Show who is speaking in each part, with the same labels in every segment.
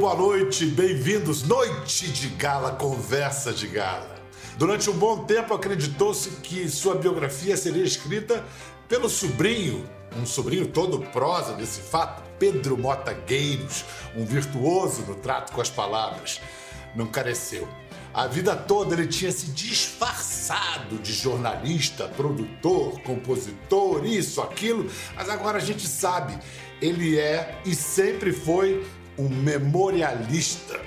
Speaker 1: boa noite, bem-vindos. Noite de gala, conversa de gala. Durante um bom tempo acreditou-se que sua biografia seria escrita pelo sobrinho, um sobrinho todo prosa desse fato, Pedro Mota Gueiros, um virtuoso no trato com as palavras. Não careceu. A vida toda ele tinha se disfarçado de jornalista, produtor, compositor, isso, aquilo, mas agora a gente sabe, ele é e sempre foi um memorialista.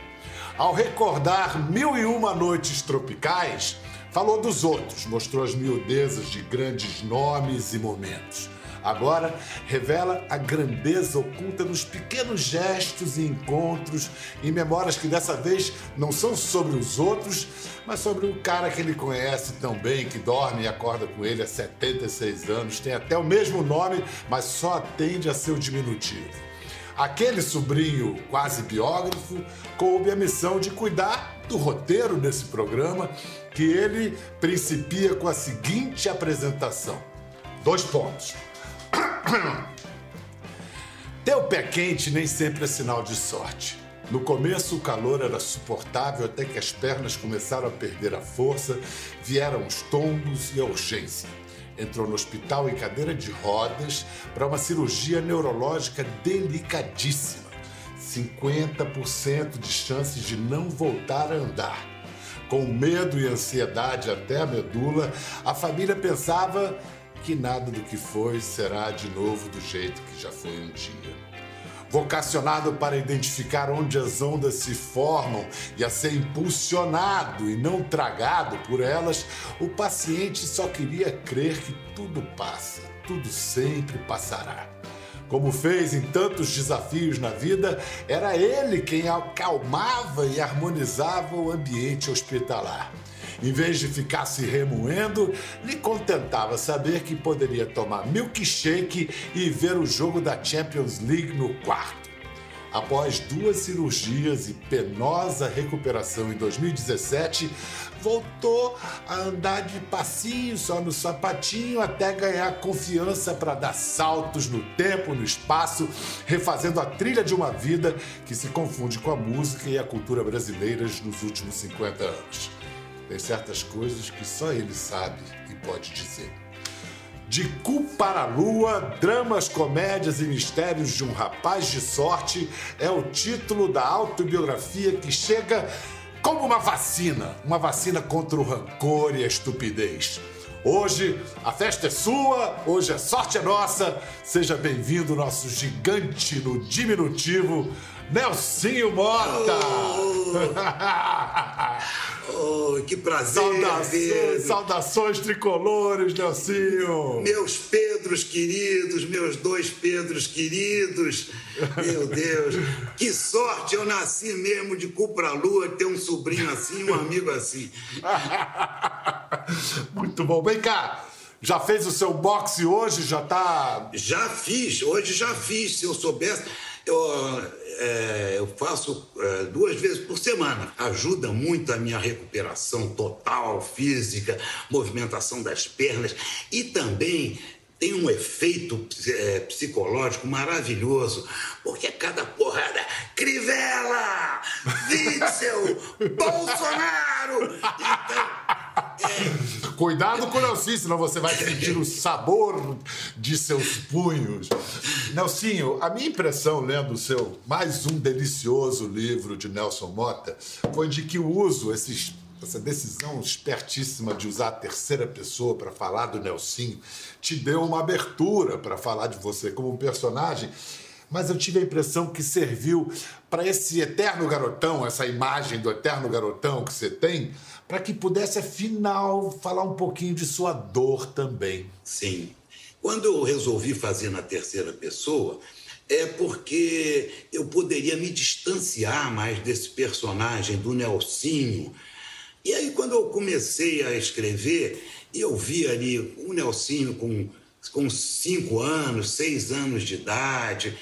Speaker 1: Ao recordar Mil e Uma Noites Tropicais, falou dos outros, mostrou as miudezas de grandes nomes e momentos. Agora revela a grandeza oculta nos pequenos gestos e encontros e memórias que dessa vez não são sobre os outros, mas sobre um cara que ele conhece tão bem, que dorme e acorda com ele há 76 anos, tem até o mesmo nome, mas só atende a seu diminutivo. Aquele sobrinho quase biógrafo coube a missão de cuidar do roteiro desse programa, que ele principia com a seguinte apresentação: dois pontos. Ter o pé quente nem sempre é sinal de sorte. No começo, o calor era suportável até que as pernas começaram a perder a força, vieram os tombos e a urgência entrou no hospital em cadeira de rodas para uma cirurgia neurológica delicadíssima. 50% de chances de não voltar a andar. Com medo e ansiedade até a medula, a família pensava que nada do que foi será de novo do jeito que já foi um dia vocacionado para identificar onde as ondas se formam e a ser impulsionado e não tragado por elas, o paciente só queria crer que tudo passa, tudo sempre passará. Como fez em tantos desafios na vida, era ele quem acalmava e harmonizava o ambiente hospitalar. Em vez de ficar se remoendo, lhe contentava saber que poderia tomar milkshake e ver o jogo da Champions League no quarto. Após duas cirurgias e penosa recuperação em 2017, voltou a andar de passinho, só no sapatinho, até ganhar confiança para dar saltos no tempo, no espaço, refazendo a trilha de uma vida que se confunde com a música e a cultura brasileiras nos últimos 50 anos. Tem certas coisas que só ele sabe e pode dizer. De Cu para a Lua, Dramas, Comédias e Mistérios de um Rapaz de Sorte é o título da autobiografia que chega como uma vacina uma vacina contra o rancor e a estupidez. Hoje a festa é sua, hoje a sorte é nossa. Seja bem-vindo, nosso gigante no diminutivo, Nelsinho Mota!
Speaker 2: Oh. oh, que prazer!
Speaker 1: Saudações, saudações tricolores, Nelsinho!
Speaker 2: Meus Pedros queridos, meus dois Pedros queridos, meu Deus, que sorte! Eu nasci mesmo de cu pra lua, ter um sobrinho assim, um amigo assim.
Speaker 1: Muito bom. Vem cá, já fez o seu boxe hoje? Já tá.
Speaker 2: Já fiz, hoje já fiz. Se eu soubesse. Eu, é, eu faço é, duas vezes por semana. Ajuda muito a minha recuperação total, física, movimentação das pernas e também tem um efeito é, psicológico maravilhoso, porque cada porrada, Crivella, Witzel, Bolsonaro. Então,
Speaker 1: é... Cuidado com o Nelsinho, senão você vai sentir o sabor de seus punhos. Nelsinho, a minha impressão lendo o seu mais um delicioso livro de Nelson Mota foi de que o uso, essa decisão espertíssima de usar a terceira pessoa para falar do Nelsinho te deu uma abertura para falar de você como um personagem, mas eu tive a impressão que serviu para esse eterno garotão, essa imagem do eterno garotão que você tem, para que pudesse afinal falar um pouquinho de sua dor também.
Speaker 2: Sim. Quando eu resolvi fazer na terceira pessoa, é porque eu poderia me distanciar mais desse personagem do Nelsinho e aí, quando eu comecei a escrever, eu vi ali o Nelsinho com, com cinco anos, seis anos de idade.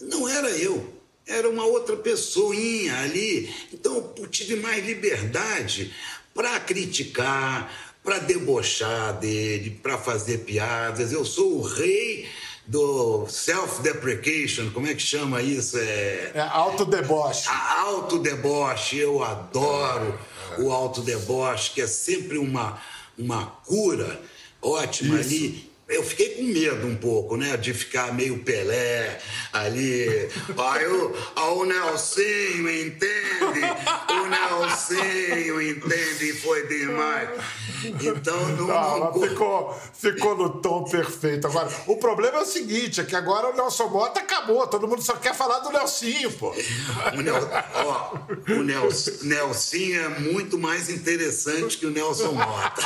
Speaker 2: Não era eu, era uma outra pessoinha ali. Então, eu tive mais liberdade para criticar, para debochar dele, para fazer piadas. Eu sou o rei do self-deprecation, como é que chama isso?
Speaker 1: É, é autodeboche.
Speaker 2: Autodeboche, eu adoro é. o autodeboche, que é sempre uma, uma cura ótima isso. ali eu fiquei com medo um pouco, né? De ficar meio Pelé ali. Aí o, o Nelsinho entende, o Nelsinho entende e foi demais. Então não. não,
Speaker 1: não ficou, ficou no tom perfeito. Agora, o problema é o seguinte: é que agora o Nelson Mota acabou. Todo mundo só quer falar do Nelsinho, pô.
Speaker 2: O, Nel, ó, o Nelson, Nelsinho é muito mais interessante que o Nelson Mota.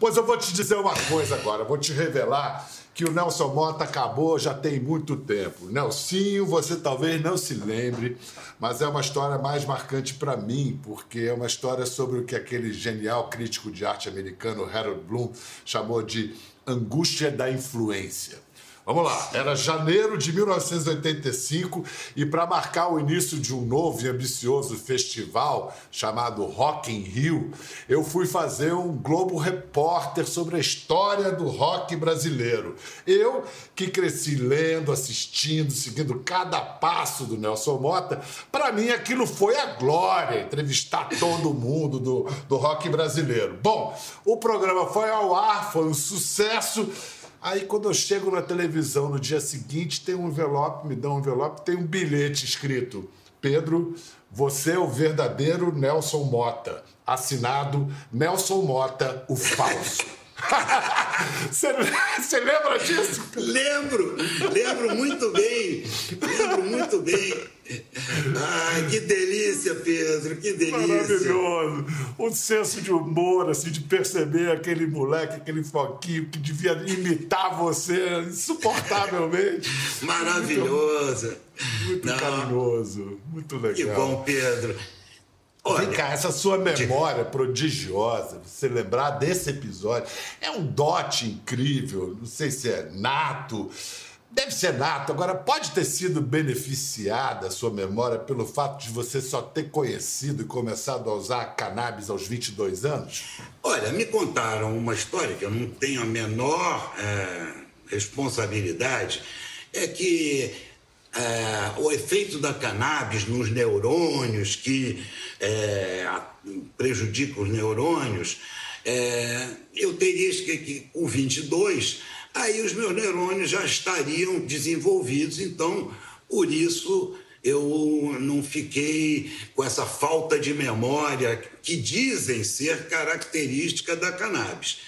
Speaker 1: pois eu vou te dizer uma coisa agora vou te revelar que o Nelson Mota acabou já tem muito tempo. Nelsinho, você talvez não se lembre, mas é uma história mais marcante para mim, porque é uma história sobre o que aquele genial crítico de arte americano Harold Bloom chamou de angústia da influência. Vamos lá, era janeiro de 1985 e para marcar o início de um novo e ambicioso festival chamado Rock in Rio, eu fui fazer um Globo Repórter sobre a história do rock brasileiro. Eu, que cresci lendo, assistindo, seguindo cada passo do Nelson Mota, para mim aquilo foi a glória, entrevistar todo mundo do, do rock brasileiro. Bom, o programa foi ao ar, foi um sucesso Aí quando eu chego na televisão no dia seguinte, tem um envelope, me dão um envelope, tem um bilhete escrito: Pedro, você é o verdadeiro Nelson Mota. Assinado Nelson Mota, o falso. Você lembra disso?
Speaker 2: Lembro, lembro muito bem, lembro muito bem. Ai, que delícia, Pedro, que delícia.
Speaker 1: Maravilhoso. Um senso de humor, assim, de perceber aquele moleque, aquele foquinho que devia imitar você insuportavelmente.
Speaker 2: Maravilhoso.
Speaker 1: Muito, muito carinhoso, muito legal.
Speaker 2: Que bom, Pedro.
Speaker 1: Olha, Vem cá, essa sua memória prodigiosa, você lembrar desse episódio, é um dote incrível, não sei se é nato, deve ser nato. Agora, pode ter sido beneficiada a sua memória pelo fato de você só ter conhecido e começado a usar cannabis aos 22 anos?
Speaker 2: Olha, me contaram uma história que eu não tenho a menor é, responsabilidade, é que é, o efeito da cannabis nos neurônios, que é, prejudica os neurônios, é, eu teria que, que, com 22, aí os meus neurônios já estariam desenvolvidos, então, por isso eu não fiquei com essa falta de memória que dizem ser característica da cannabis.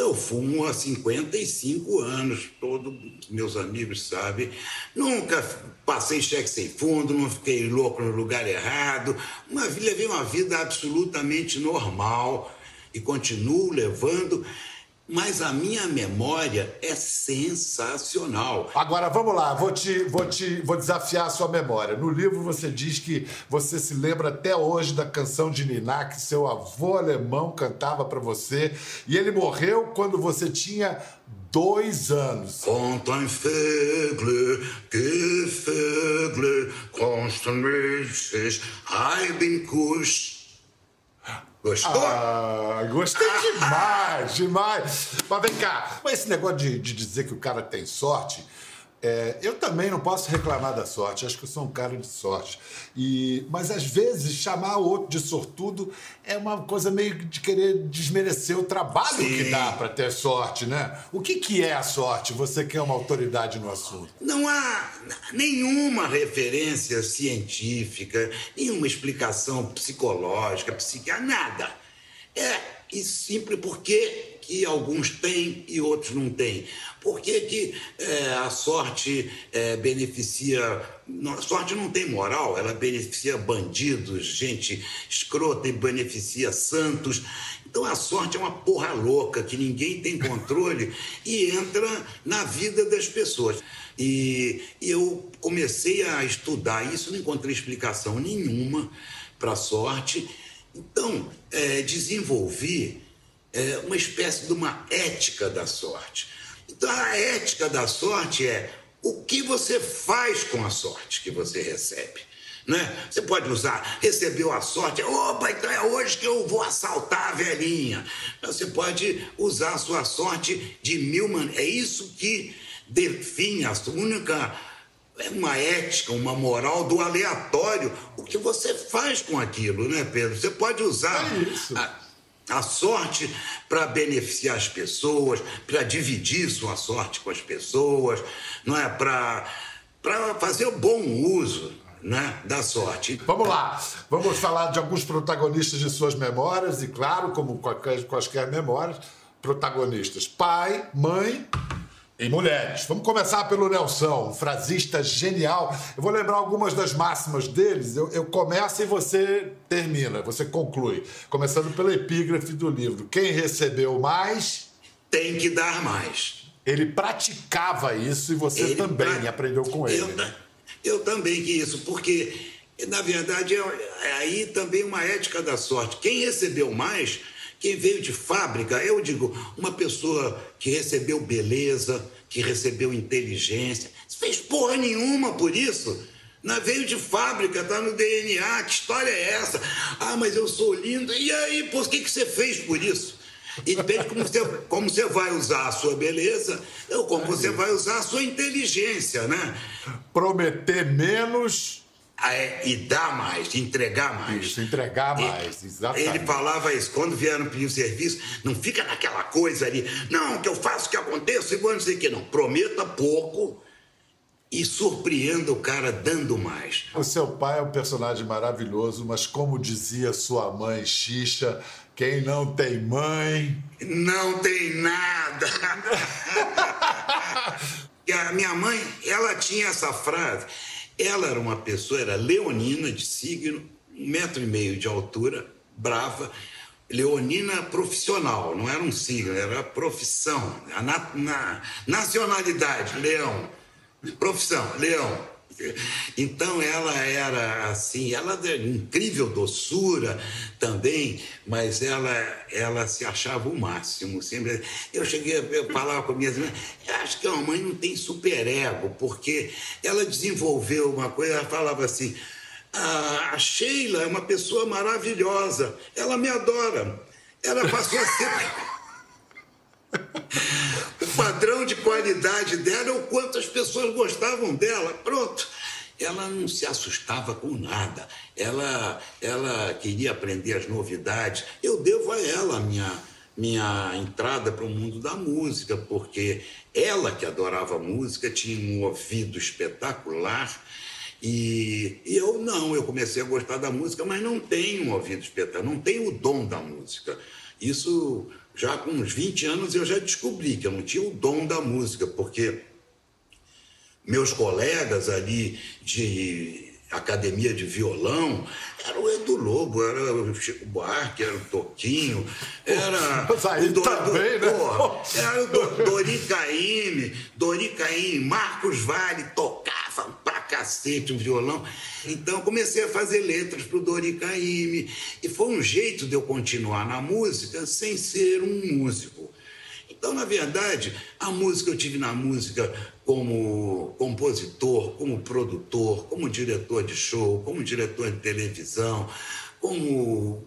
Speaker 2: Eu fumo há 55 anos, todos meus amigos sabem. Nunca passei cheque sem fundo, não fiquei louco no lugar errado. Uma, levei uma vida absolutamente normal e continuo levando mas a minha memória é sensacional.
Speaker 1: Agora vamos lá, vou te, vou te vou desafiar a sua memória. No livro você diz que você se lembra até hoje da canção de Niná que seu avô alemão cantava para você e ele morreu quando você tinha dois anos.
Speaker 2: Bin kusch. Gostou?
Speaker 1: Ah, gostei demais, demais. Mas vem cá, mas esse negócio de, de dizer que o cara tem sorte, é, eu também não posso reclamar da sorte, acho que eu sou um cara de sorte. E, mas às vezes chamar o outro de sortudo é uma coisa meio de querer desmerecer o trabalho Sim. que dá para ter sorte, né? O que, que é a sorte? Você que é uma autoridade no assunto.
Speaker 2: Não há nenhuma referência científica, nenhuma explicação psicológica, psiquiátrica, nada. É e simples porque que alguns têm e outros não têm. Por que, que é, a sorte é, beneficia. A sorte não tem moral, ela beneficia bandidos, gente escrota e beneficia santos. Então a sorte é uma porra louca que ninguém tem controle e entra na vida das pessoas. E, e eu comecei a estudar isso, não encontrei explicação nenhuma para a sorte. Então, é, desenvolvi é, uma espécie de uma ética da sorte. Então, a ética da sorte é o que você faz com a sorte que você recebe. Né? Você pode usar, recebeu a sorte, opa, então é hoje que eu vou assaltar a velhinha. Você pode usar a sua sorte de mil maneiras. É isso que define a sua única é uma ética, uma moral do aleatório. O que você faz com aquilo, né, Pedro? Você pode usar
Speaker 1: é
Speaker 2: a, a, sorte para beneficiar as pessoas, para dividir sua sorte com as pessoas, não é? Para fazer o bom uso né, da sorte.
Speaker 1: Vamos lá, vamos falar de alguns protagonistas de suas memórias, e claro, como quaisquer memórias, protagonistas: pai, mãe e mulheres. Vamos começar pelo Nelson, um frasista genial. Eu vou lembrar algumas das máximas deles. Eu, eu começo e você termina, você conclui. Começando pela epígrafe do livro: Quem recebeu mais.
Speaker 2: Tem que dar mais.
Speaker 1: Ele praticava isso e você ele também pra... aprendeu com ele.
Speaker 2: Eu, eu também que isso, porque, na verdade, é, é aí também uma ética da sorte. Quem recebeu mais, quem veio de fábrica, eu digo, uma pessoa que recebeu beleza, que recebeu inteligência, fez porra nenhuma por isso. Na veio de fábrica, tá no DNA, que história é essa? Ah, mas eu sou lindo. E aí, por que, que você fez por isso? E depende como você, como você vai usar a sua beleza ou como você vai usar a sua inteligência, né?
Speaker 1: Prometer menos.
Speaker 2: É, e dar mais, entregar mais.
Speaker 1: Isso, entregar mais, exatamente.
Speaker 2: Ele falava isso, quando vieram pedir o serviço, não fica naquela coisa ali, não, que eu faço, que aconteça, e vou não sei o que, não. Prometa pouco e surpreenda o cara dando mais.
Speaker 1: O seu pai é um personagem maravilhoso, mas como dizia sua mãe, Xixa, quem não tem mãe.
Speaker 2: Não tem nada. e a minha mãe, ela tinha essa frase. Ela era uma pessoa, era leonina de signo, um metro e meio de altura, brava. Leonina profissional, não era um signo, era profissão. Na, na, nacionalidade, leão. Profissão, leão. Então ela era assim, ela de incrível doçura também, mas ela, ela se achava o máximo. Sempre. Eu cheguei a falar com minhas irmãs, acho que a mãe não tem superego, porque ela desenvolveu uma coisa, ela falava assim, a Sheila é uma pessoa maravilhosa, ela me adora. Ela passou a ser. O padrão de qualidade dela é o quanto as pessoas gostavam dela. Pronto. Ela não se assustava com nada. Ela, ela queria aprender as novidades. Eu devo a ela a minha, minha entrada para o mundo da música, porque ela que adorava música tinha um ouvido espetacular. E, e, eu não, eu comecei a gostar da música, mas não tenho um ouvido espetacular, não tenho o dom da música. Isso já com uns 20 anos eu já descobri que eu não tinha o dom da música, porque meus colegas ali de academia de violão, era o Edu Lobo, era o Chico Buarque, era o Toquinho, era
Speaker 1: o do, também, do, né?
Speaker 2: porra, era o do, Dori Caymmi, Dori Caymmi, Marcos Vale tocava pra cacete um violão. Então comecei a fazer letras pro Dori Caymmi e foi um jeito de eu continuar na música sem ser um músico. Então, na verdade, a música eu tive na música como compositor, como produtor, como diretor de show, como diretor de televisão, como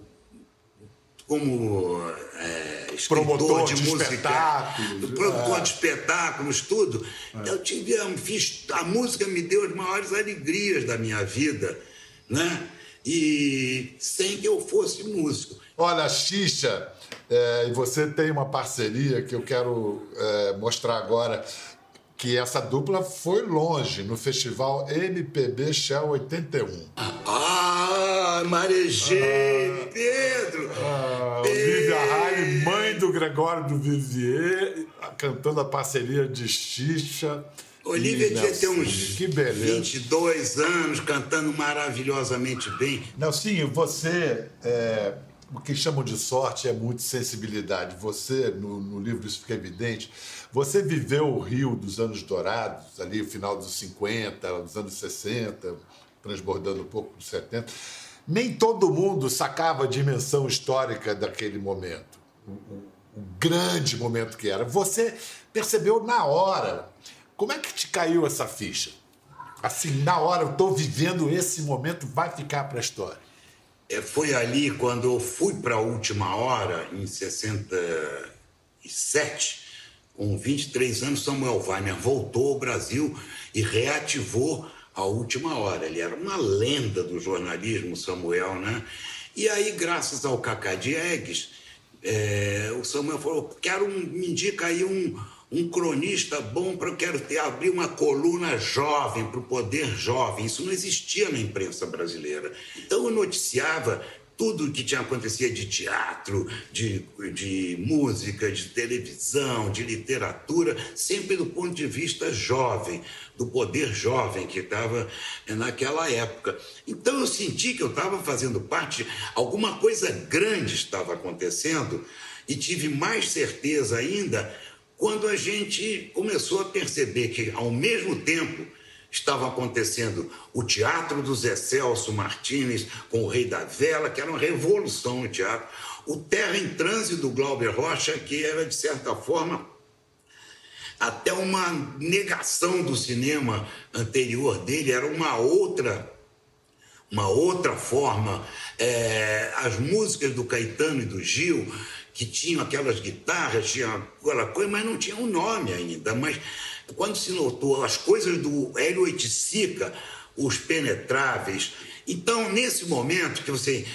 Speaker 2: como é,
Speaker 1: promotor de,
Speaker 2: de música,
Speaker 1: espetáculos,
Speaker 2: produtor é. de espetáculos, tudo. É. Eu tive, fiz, a música me deu as maiores alegrias da minha vida, né? E sem que eu fosse músico.
Speaker 1: Olha, Xixa, é, e você tem uma parceria que eu quero é, mostrar agora, que essa dupla foi longe no festival MPB Shell 81.
Speaker 2: Ah, marejei, ah, Pedro!
Speaker 1: Ah, Olivia Raio, mãe do Gregório do Vivier, cantando a parceria de Xixa.
Speaker 2: Olivia devia ter uns
Speaker 1: que beleza.
Speaker 2: 22 anos, cantando maravilhosamente bem.
Speaker 1: Nelsinho, você é, o que chamam de sorte é muito sensibilidade. Você, no, no, livro isso fica evidente, você viveu o Rio dos anos dourados, ali o final dos 50, dos anos 60, transbordando um pouco dos 70. Nem todo mundo sacava a dimensão histórica daquele momento, o, o, o grande momento que era. Você percebeu na hora. Como é que te caiu essa ficha? Assim, na hora, eu estou vivendo esse momento, vai ficar para a história.
Speaker 2: É, foi ali quando eu fui para a última hora, em 67, com 23 anos, Samuel Weiner voltou ao Brasil e reativou a última hora. Ele era uma lenda do jornalismo, Samuel, né? E aí, graças ao Cacá Diegues, é, o Samuel falou: quero um, me indica aí um, um cronista bom para eu quero ter, abrir uma coluna jovem para o poder jovem. Isso não existia na imprensa brasileira. Então eu noticiava tudo que tinha acontecia de teatro, de, de música, de televisão, de literatura, sempre do ponto de vista jovem, do poder jovem que estava naquela época. Então eu senti que eu estava fazendo parte, alguma coisa grande estava acontecendo e tive mais certeza ainda quando a gente começou a perceber que, ao mesmo tempo, estava acontecendo o teatro do Zé Celso Martins com o Rei da Vela, que era uma revolução no teatro, o Terra em Trânsito do Glauber Rocha, que era, de certa forma, até uma negação do cinema anterior dele, era uma outra uma outra forma. É, as músicas do Caetano e do Gil, que tinham aquelas guitarras, tinha aquela coisa, mas não tinha um nome ainda. Mas quando se notou as coisas do Hélio Oiticica, os penetráveis. Então, nesse momento que você.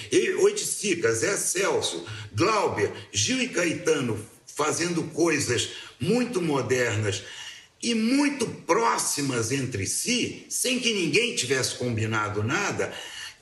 Speaker 2: Oiticica, Zé Celso, Glauber, Gil e Caetano fazendo coisas muito modernas e muito próximas entre si, sem que ninguém tivesse combinado nada,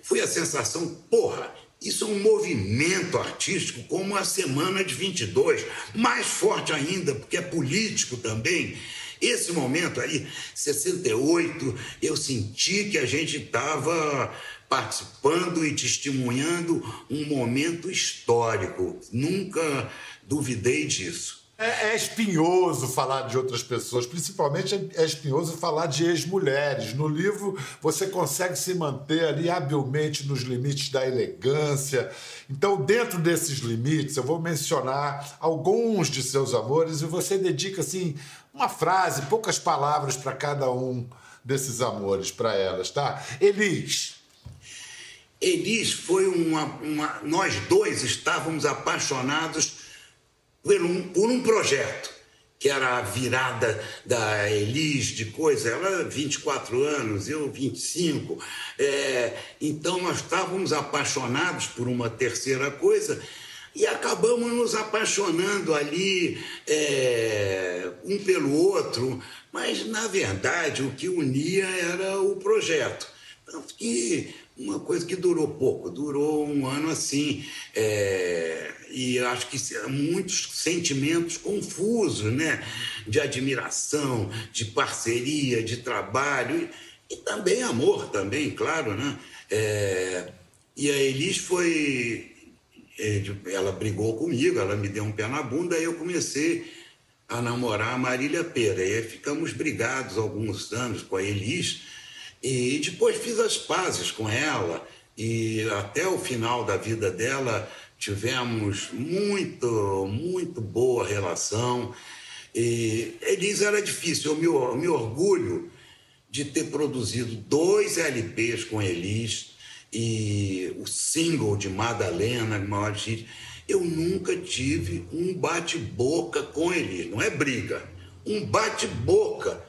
Speaker 2: foi a sensação, porra, isso é um movimento artístico como a Semana de 22, mais forte ainda, porque é político também. Esse momento aí, 68, eu senti que a gente estava participando e testemunhando um momento histórico. Nunca duvidei disso.
Speaker 1: É, é, espinhoso falar de outras pessoas, principalmente é espinhoso falar de ex-mulheres. No livro você consegue se manter ali habilmente nos limites da elegância. Então, dentro desses limites, eu vou mencionar alguns de seus amores e você dedica assim uma frase, poucas palavras para cada um desses amores para elas, tá? Elis.
Speaker 2: Elis foi uma, uma. Nós dois estávamos apaixonados por um, por um projeto, que era a virada da Elis de coisa, ela 24 anos, eu 25. É, então nós estávamos apaixonados por uma terceira coisa e acabamos nos apaixonando ali é, um pelo outro, mas na verdade o que unia era o projeto. Tanto que uma coisa que durou pouco, durou um ano assim. É, e acho que muitos sentimentos confusos, né? De admiração, de parceria, de trabalho e, e também amor, também, claro, né? É, e a Elis foi, é, ela brigou comigo, ela me deu um pé na bunda, aí eu comecei a namorar a Marília Pera. E ficamos brigados alguns anos com a Elis e depois fiz as pazes com ela e até o final da vida dela tivemos muito, muito boa relação. E Elis era difícil, eu me, eu me orgulho de ter produzido dois LPs com Elis e o single de Madalena, maior hit. Eu nunca tive um bate-boca com Elis, não é briga, um bate-boca.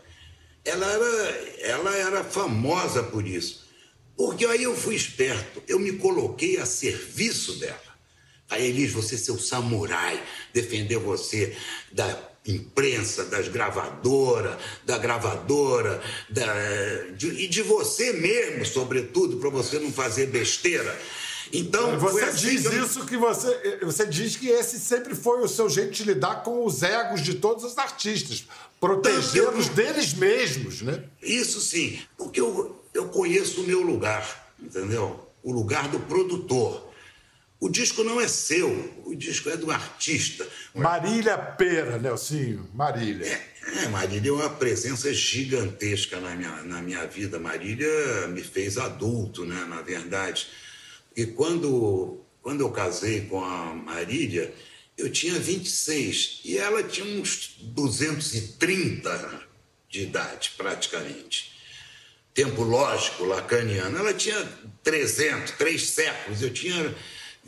Speaker 2: Ela era, ela era famosa por isso. Porque aí eu fui esperto, eu me coloquei a serviço dela. A Elis, você ser o samurai, defender você da imprensa, das gravadoras, da gravadora, da, de, e de você mesmo, sobretudo, para você não fazer besteira. Então,
Speaker 1: você assim diz que eu... isso que você, você diz que esse sempre foi o seu jeito de lidar com os egos de todos os artistas, protegê-los eu... deles mesmos, né?
Speaker 2: Isso sim, porque eu, eu conheço o meu lugar, entendeu? O lugar do produtor. O disco não é seu, o disco é do artista.
Speaker 1: Marília Pera, Nelsinho, Marília.
Speaker 2: É, é, Marília é uma presença gigantesca na minha, na minha vida. Marília me fez adulto, né, na verdade. E quando, quando eu casei com a Marília, eu tinha 26 e ela tinha uns 230 de idade, praticamente. Tempo lógico, lacaniano. Ela tinha 300, três séculos. Eu tinha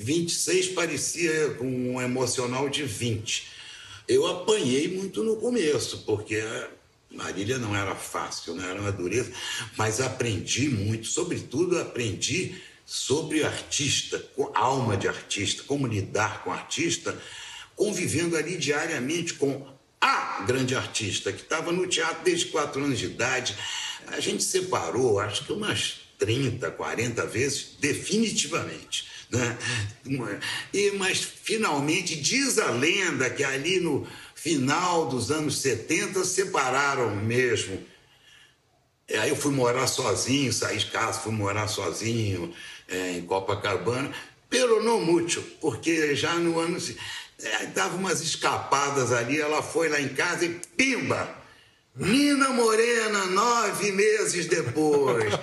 Speaker 2: 26 parecia com um emocional de 20. eu apanhei muito no começo, porque Marília não era fácil, não era uma dureza, mas aprendi muito, sobretudo aprendi sobre artista, com alma de artista, como lidar com artista, convivendo ali diariamente com a grande artista, que estava no teatro desde quatro anos de idade. A gente separou, acho que umas 30, 40 vezes, definitivamente. Né? E, mas finalmente diz a lenda que ali no final dos anos 70 separaram mesmo. E aí eu fui morar sozinho, saí de casa, fui morar sozinho é, em Copacabana, pelo não mútil, porque já no ano. É, dava umas escapadas ali, ela foi lá em casa e pimba! Nina Morena, nove meses depois,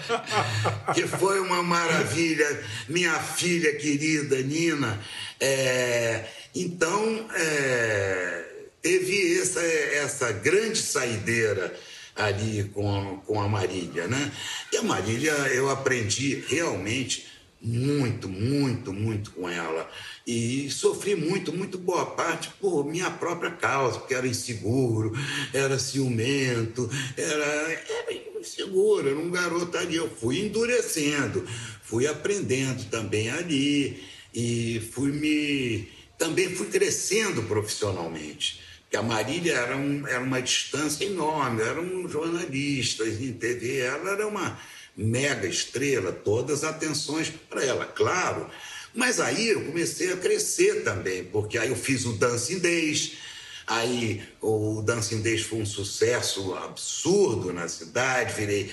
Speaker 2: que foi uma maravilha, minha filha querida Nina. É, então, é, teve essa, essa grande saideira ali com, com a Marília, né? E a Marília eu aprendi realmente muito, muito, muito com ela. E sofri muito, muito boa parte por minha própria causa, porque era inseguro, era ciumento, era, era inseguro, era um garoto ali. Eu fui endurecendo, fui aprendendo também ali e fui me. também fui crescendo profissionalmente. Porque a Marília era, um, era uma distância enorme, era um jornalista em TV, ela era uma mega estrela, todas as atenções para ela, claro. Mas aí eu comecei a crescer também, porque aí eu fiz o Dancing Days, aí o Dancing Days foi um sucesso absurdo na cidade, virei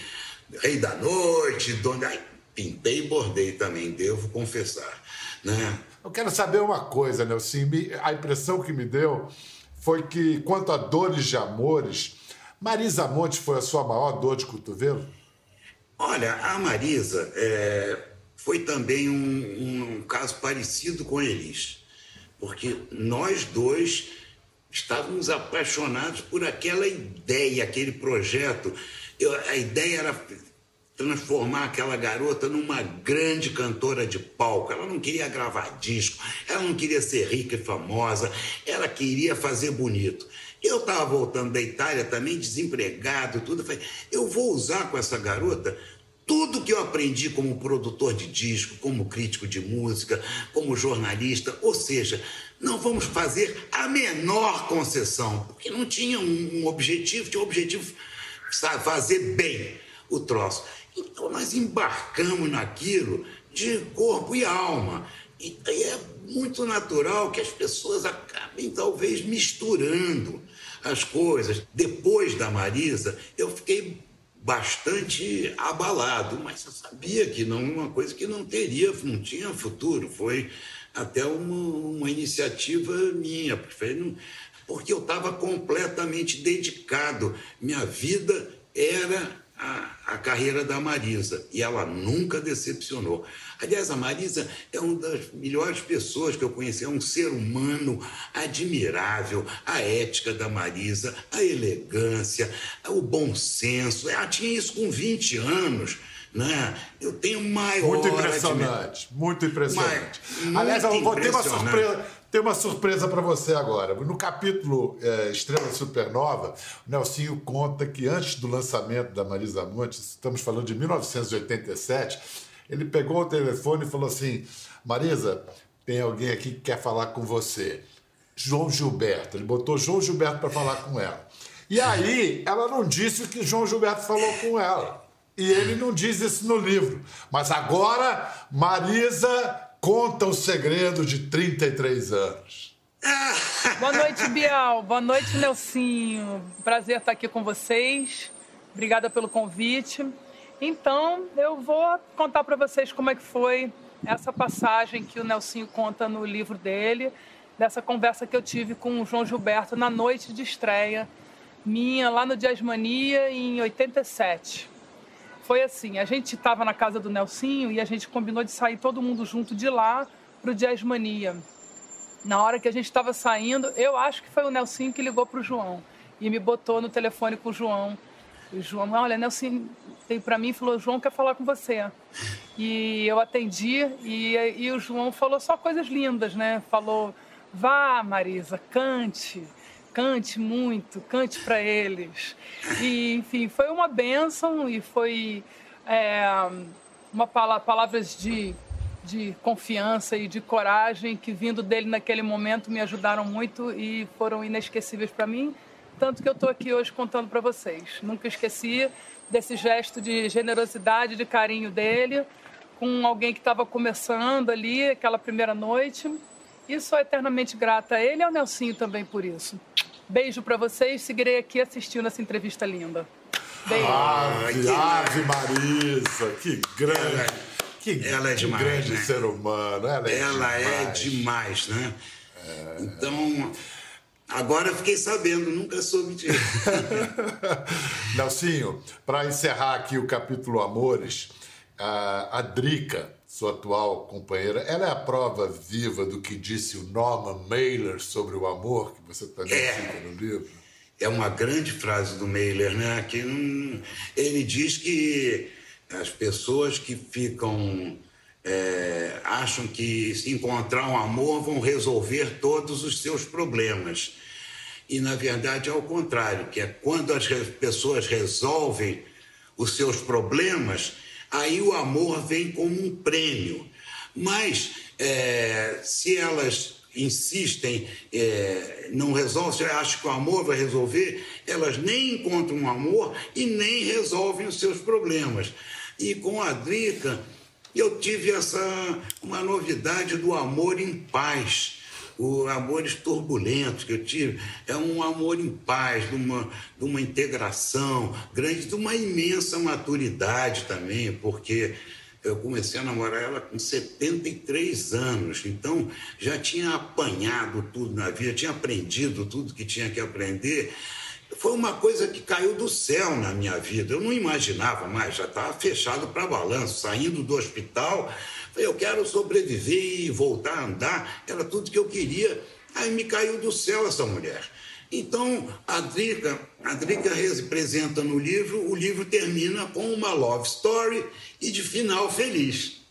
Speaker 2: rei da noite, dono... Aí, pintei e bordei também, devo confessar. Né?
Speaker 1: Eu quero saber uma coisa, Nelson. A impressão que me deu foi que, quanto a dores de amores, Marisa Monte foi a sua maior dor de cotovelo?
Speaker 2: Olha, a Marisa é, foi também um, um, caso parecido com Elis, porque nós dois estávamos apaixonados por aquela ideia, aquele projeto. Eu, a ideia era transformar aquela garota numa grande cantora de palco. Ela não queria gravar disco, ela não queria ser rica e famosa, ela queria fazer bonito. Eu estava voltando da Itália também, desempregado, tudo. Eu falei, eu vou usar com essa garota tudo que eu aprendi como produtor de disco, como crítico de música, como jornalista. Ou seja, não vamos fazer a menor concessão, porque não tinha um objetivo, tinha um objetivo sabe, fazer bem o troço. Então nós embarcamos naquilo de corpo e alma. E é muito natural que as pessoas acabem talvez misturando as coisas. Depois da Marisa, eu fiquei bastante abalado, mas eu sabia que não uma coisa que não teria, não tinha futuro. Foi até uma, uma iniciativa minha, porque, porque eu estava completamente dedicado. Minha vida era a, a, carreira da Marisa e ela nunca decepcionou. Aliás, a Marisa é uma das melhores pessoas que eu conheci, é um ser humano admirável, a ética da Marisa, a elegância, o bom senso. Ela tinha isso com 20 anos. Né? Eu tenho maior.
Speaker 1: Muito impressionante, muito impressionante. Aliás, eu vou ter uma surpresa. Tem uma surpresa para você agora. No capítulo é, Estrela Supernova, o Nelsinho conta que antes do lançamento da Marisa Monte, estamos falando de 1987, ele pegou o telefone e falou assim: Marisa, tem alguém aqui que quer falar com você. João Gilberto. Ele botou João Gilberto para falar com ela. E aí, ela não disse o que João Gilberto falou com ela. E ele não diz isso no livro. Mas agora, Marisa conta o segredo de 33 anos.
Speaker 3: Boa noite, Bial. Boa noite, Nelsinho. Prazer estar aqui com vocês. Obrigada pelo convite. Então, eu vou contar para vocês como é que foi essa passagem que o Nelsinho conta no livro dele, dessa conversa que eu tive com o João Gilberto na noite de estreia minha lá no Jazzmania em 87 foi assim: a gente estava na casa do Nelsinho e a gente combinou de sair todo mundo junto de lá para o Jazz Mania. Na hora que a gente estava saindo, eu acho que foi o Nelsinho que ligou para o João e me botou no telefone com o João. O João, olha, Nelson veio para mim e falou: João quer falar com você. E eu atendi e, e o João falou só coisas lindas, né? Falou: vá, Marisa, cante, cante muito, cante para eles. E, enfim, foi uma bênção e foi é, uma palavra, palavras de, de confiança e de coragem que, vindo dele naquele momento, me ajudaram muito e foram inesquecíveis para mim. Tanto que eu estou aqui hoje contando para vocês. Nunca esqueci desse gesto de generosidade, de carinho dele com alguém que estava começando ali, aquela primeira noite. E sou eternamente grata a ele e ao Nelsinho também por isso. Beijo para vocês, seguirei aqui assistindo essa entrevista linda.
Speaker 1: Beijo. Ave, Ave Marisa, que grande. Que,
Speaker 2: ela é demais,
Speaker 1: grande
Speaker 2: né?
Speaker 1: ser humano. Ela é
Speaker 2: ela
Speaker 1: demais.
Speaker 2: é demais, né? É... Então, agora fiquei sabendo, nunca soube disso.
Speaker 1: Nelsinho, para encerrar aqui o capítulo Amores, a, a Drica, sua atual companheira, ela é a prova viva do que disse o Norman Mailer sobre o amor, que você também é, cita no livro?
Speaker 2: É uma grande frase do Mailer, né? Que ele diz que as pessoas que ficam. É, acham que se encontrar um amor vão resolver todos os seus problemas. E, na verdade, é o contrário, que é quando as pessoas resolvem os seus problemas, aí o amor vem como um prêmio. Mas é, se elas insistem, é, não resolvem, acham que o amor vai resolver, elas nem encontram um amor e nem resolvem os seus problemas. E com a Drica, eu tive essa uma novidade do amor em paz os amores turbulentos que eu tive, é um amor em paz, de uma, de uma integração grande, de uma imensa maturidade também, porque eu comecei a namorar ela com 73 anos, então já tinha apanhado tudo na vida, tinha aprendido tudo que tinha que aprender. Foi uma coisa que caiu do céu na minha vida. Eu não imaginava mais, já estava fechado para balanço, saindo do hospital eu quero sobreviver e voltar a andar, era tudo que eu queria. Aí me caiu do céu essa mulher. Então, a Drica, a Drica representa no livro, o livro termina com uma love story e de final feliz.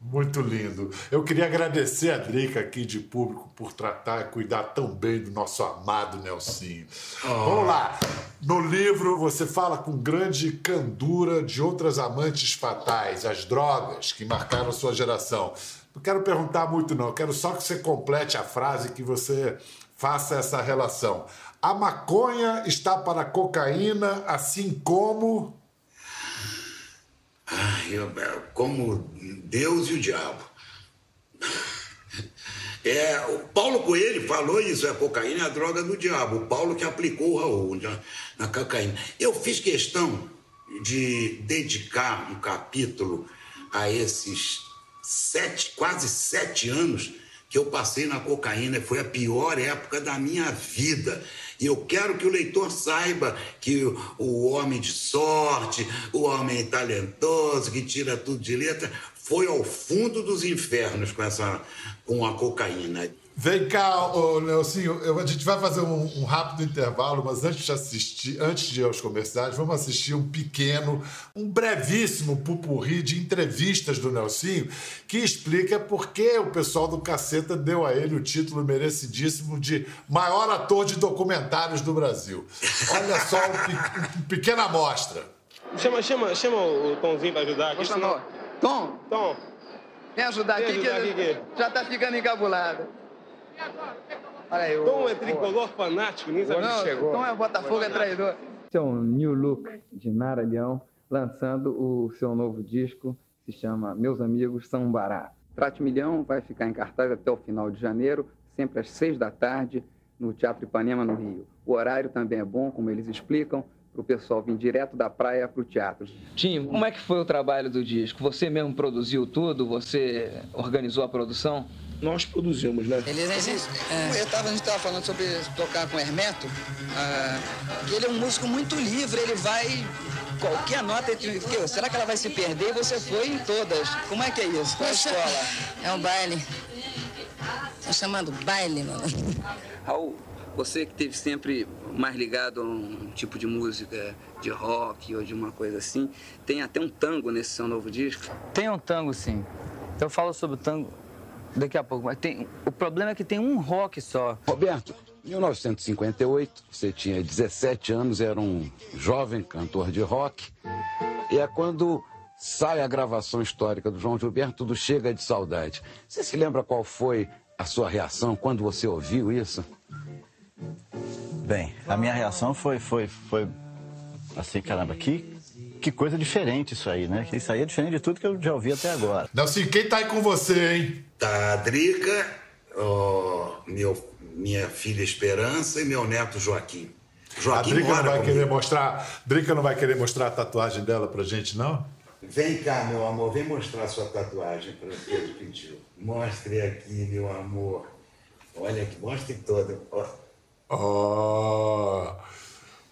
Speaker 1: Muito lindo. Eu queria agradecer a Drica aqui de público por tratar e cuidar tão bem do nosso amado Nelsinho. Oh. Vamos lá. No livro você fala com grande candura de outras amantes fatais, as drogas que marcaram sua geração. Não quero perguntar muito não, quero só que você complete a frase que você faça essa relação. A maconha está para a cocaína, assim como
Speaker 2: Ai, eu, como Deus e o diabo. É, o Paulo Coelho falou isso, a cocaína é a droga do diabo. O Paulo que aplicou o Raul na, na cocaína. Eu fiz questão de dedicar um capítulo a esses sete, quase sete anos que eu passei na cocaína. Foi a pior época da minha vida. E eu quero que o leitor saiba que o homem de sorte, o homem talentoso, que tira tudo de letra, foi ao fundo dos infernos com, essa, com a cocaína.
Speaker 1: Vem cá, ô, Nelsinho, a gente vai fazer um, um, rápido intervalo, mas antes de assistir, antes de ir aos comerciais, vamos assistir um pequeno, um brevíssimo pupurri de entrevistas do Nelsinho, que explica por que o pessoal do Caceta deu a ele o título merecidíssimo de maior ator de documentários do Brasil. Olha só um, um pequena amostra.
Speaker 4: Chama, chama, chama o Tomzinho para ajudar aqui.
Speaker 5: Senão... Tom?
Speaker 4: Tom.
Speaker 5: Vem ajudar,
Speaker 4: Vem
Speaker 5: aqui,
Speaker 4: ajudar
Speaker 5: que,
Speaker 4: aqui, que...
Speaker 5: já tá ficando encabulado.
Speaker 4: Olha aí, Tom é tricolor fanático, nem sabe
Speaker 5: Não,
Speaker 4: chegou.
Speaker 5: Tom é Botafogo, é traidor.
Speaker 6: Esse é um New Look de Nara Leão, lançando o seu novo disco, se chama Meus Amigos São Bará. Trate Milhão vai ficar em cartaz até o final de janeiro, sempre às seis da tarde, no Teatro Ipanema, no Rio. O horário também é bom, como eles explicam, para o pessoal vir direto da praia para o teatro.
Speaker 7: Tim, como é que foi o trabalho do disco? Você mesmo produziu tudo? Você organizou a produção?
Speaker 4: Nós produzimos, né?
Speaker 5: Eles, eles, é, eu tava, a gente estava falando sobre tocar com Hermeto, ah, que ele é um músico muito livre, ele vai qualquer nota. Será que ela vai se perder? Você foi em todas. Como é que é isso? Qual é a escola?
Speaker 8: É um baile. Tô chamando baile, mano.
Speaker 6: Raul, você que teve sempre mais ligado a um tipo de música de rock ou de uma coisa assim, tem até um tango nesse seu novo disco?
Speaker 7: Tem um tango, sim. Então eu falo sobre o tango daqui a pouco. Mas tem, o problema é que tem um rock só.
Speaker 9: Roberto,
Speaker 2: Em 1958, você tinha 17 anos, era um jovem cantor de rock, e é quando sai a gravação histórica do João Gilberto do Chega de Saudade. Você se lembra qual foi a sua reação quando você ouviu isso?
Speaker 9: Bem, a minha reação foi, foi, foi assim, caramba, que, que coisa diferente isso aí, né? Isso aí é diferente de tudo que eu já ouvi até agora.
Speaker 1: Nelson, quem tá aí com você, hein?
Speaker 2: Tá a Drica, oh, meu minha filha Esperança e meu neto Joaquim.
Speaker 1: Joaquim a Drica não vai querer mostrar, Drica não vai querer mostrar a tatuagem dela pra gente, não?
Speaker 2: Vem cá, meu amor, vem mostrar a sua tatuagem para o Pedro pediu. Mostre aqui, meu amor. Olha aqui, mostre toda.
Speaker 1: Oh,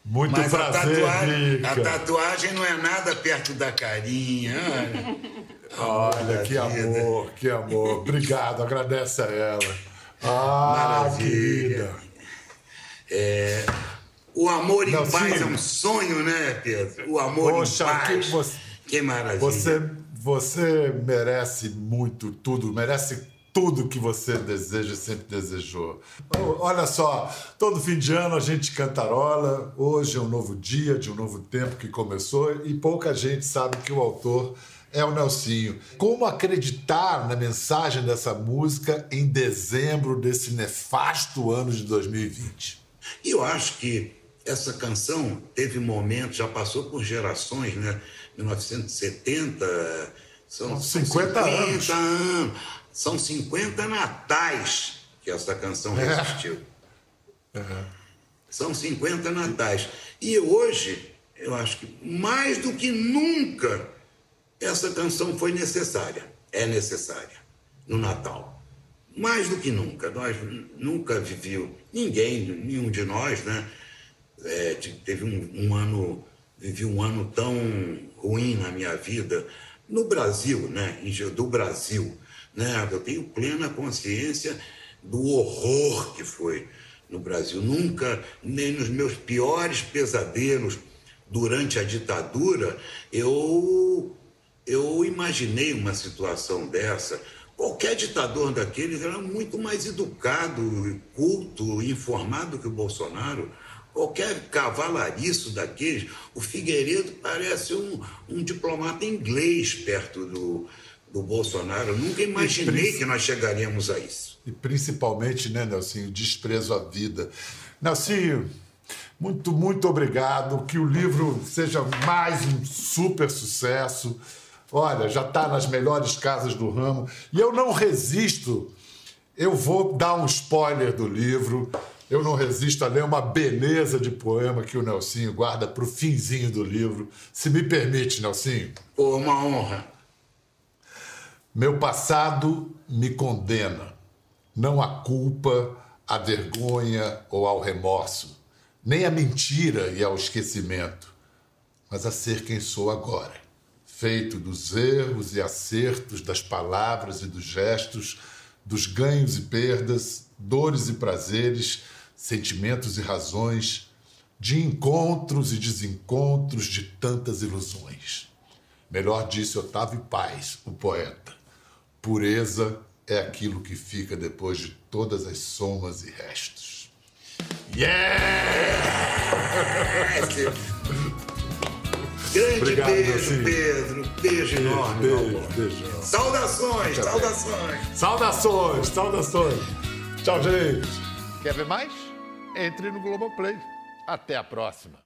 Speaker 1: muito
Speaker 2: Mas
Speaker 1: prazer,
Speaker 2: a tatuagem, a tatuagem não é nada perto da carinha.
Speaker 1: Olha, Olha que amor, que amor. Obrigado, agradece a ela. Ah, Maravilha.
Speaker 2: É, o amor em Não, paz sim. é um sonho, né, Pedro? O amor Poxa, em paz. Que, você, que maravilha.
Speaker 1: Você, você merece muito tudo, merece tudo que você deseja e sempre desejou. Olha só, todo fim de ano a gente cantarola. Hoje é um novo dia, de um novo tempo que começou e pouca gente sabe que o autor é o Nelsinho. Como acreditar na mensagem dessa música em dezembro desse nefasto ano de 2020?
Speaker 2: Eu acho que essa canção teve momentos, já passou por gerações, né? 1970, são 50, 50 anos. anos. São 50 natais que essa canção é. resistiu. É. São 50 natais. E hoje, eu acho que mais do que nunca, essa canção foi necessária, é necessária no Natal. Mais do que nunca, nós nunca viveu, ninguém, nenhum de nós, né? É, teve um, um, ano, vivi um ano tão ruim na minha vida, no Brasil, né? Do Brasil, né? Eu tenho plena consciência do horror que foi no Brasil. Nunca, nem nos meus piores pesadelos durante a ditadura, eu eu imaginei uma situação dessa. Qualquer ditador daqueles era muito mais educado, culto, informado que o Bolsonaro. Qualquer cavalariço daqueles, o Figueiredo parece um, um diplomata inglês perto do, do Bolsonaro. Eu nunca imaginei que nós chegaríamos a isso.
Speaker 1: E principalmente, né, Nelsinho, desprezo à vida. Nelsinho, muito, muito obrigado. Que o livro seja mais um super sucesso. Olha, já está nas melhores casas do ramo. E eu não resisto. Eu vou dar um spoiler do livro. Eu não resisto a ler uma beleza de poema que o Nelsinho guarda para o finzinho do livro. Se me permite, Nelsinho.
Speaker 2: Uma honra.
Speaker 1: Meu passado me condena, não a culpa, a vergonha ou ao remorso, nem a mentira e ao esquecimento, mas a ser quem sou agora feito dos erros e acertos, das palavras e dos gestos, dos ganhos e perdas, dores e prazeres, sentimentos e razões, de encontros e desencontros de tantas ilusões. Melhor disse Otávio Paz, o poeta. Pureza é aquilo que fica depois de todas as somas e restos. Yeah!
Speaker 2: Grande Obrigado, beijo, Pedro. Beijo, beijo enorme, beijo, beijo. Saudações, saudações.
Speaker 1: Saudações, saudações. Tchau, gente. Quer ver mais? Entre no Globoplay. Até a próxima.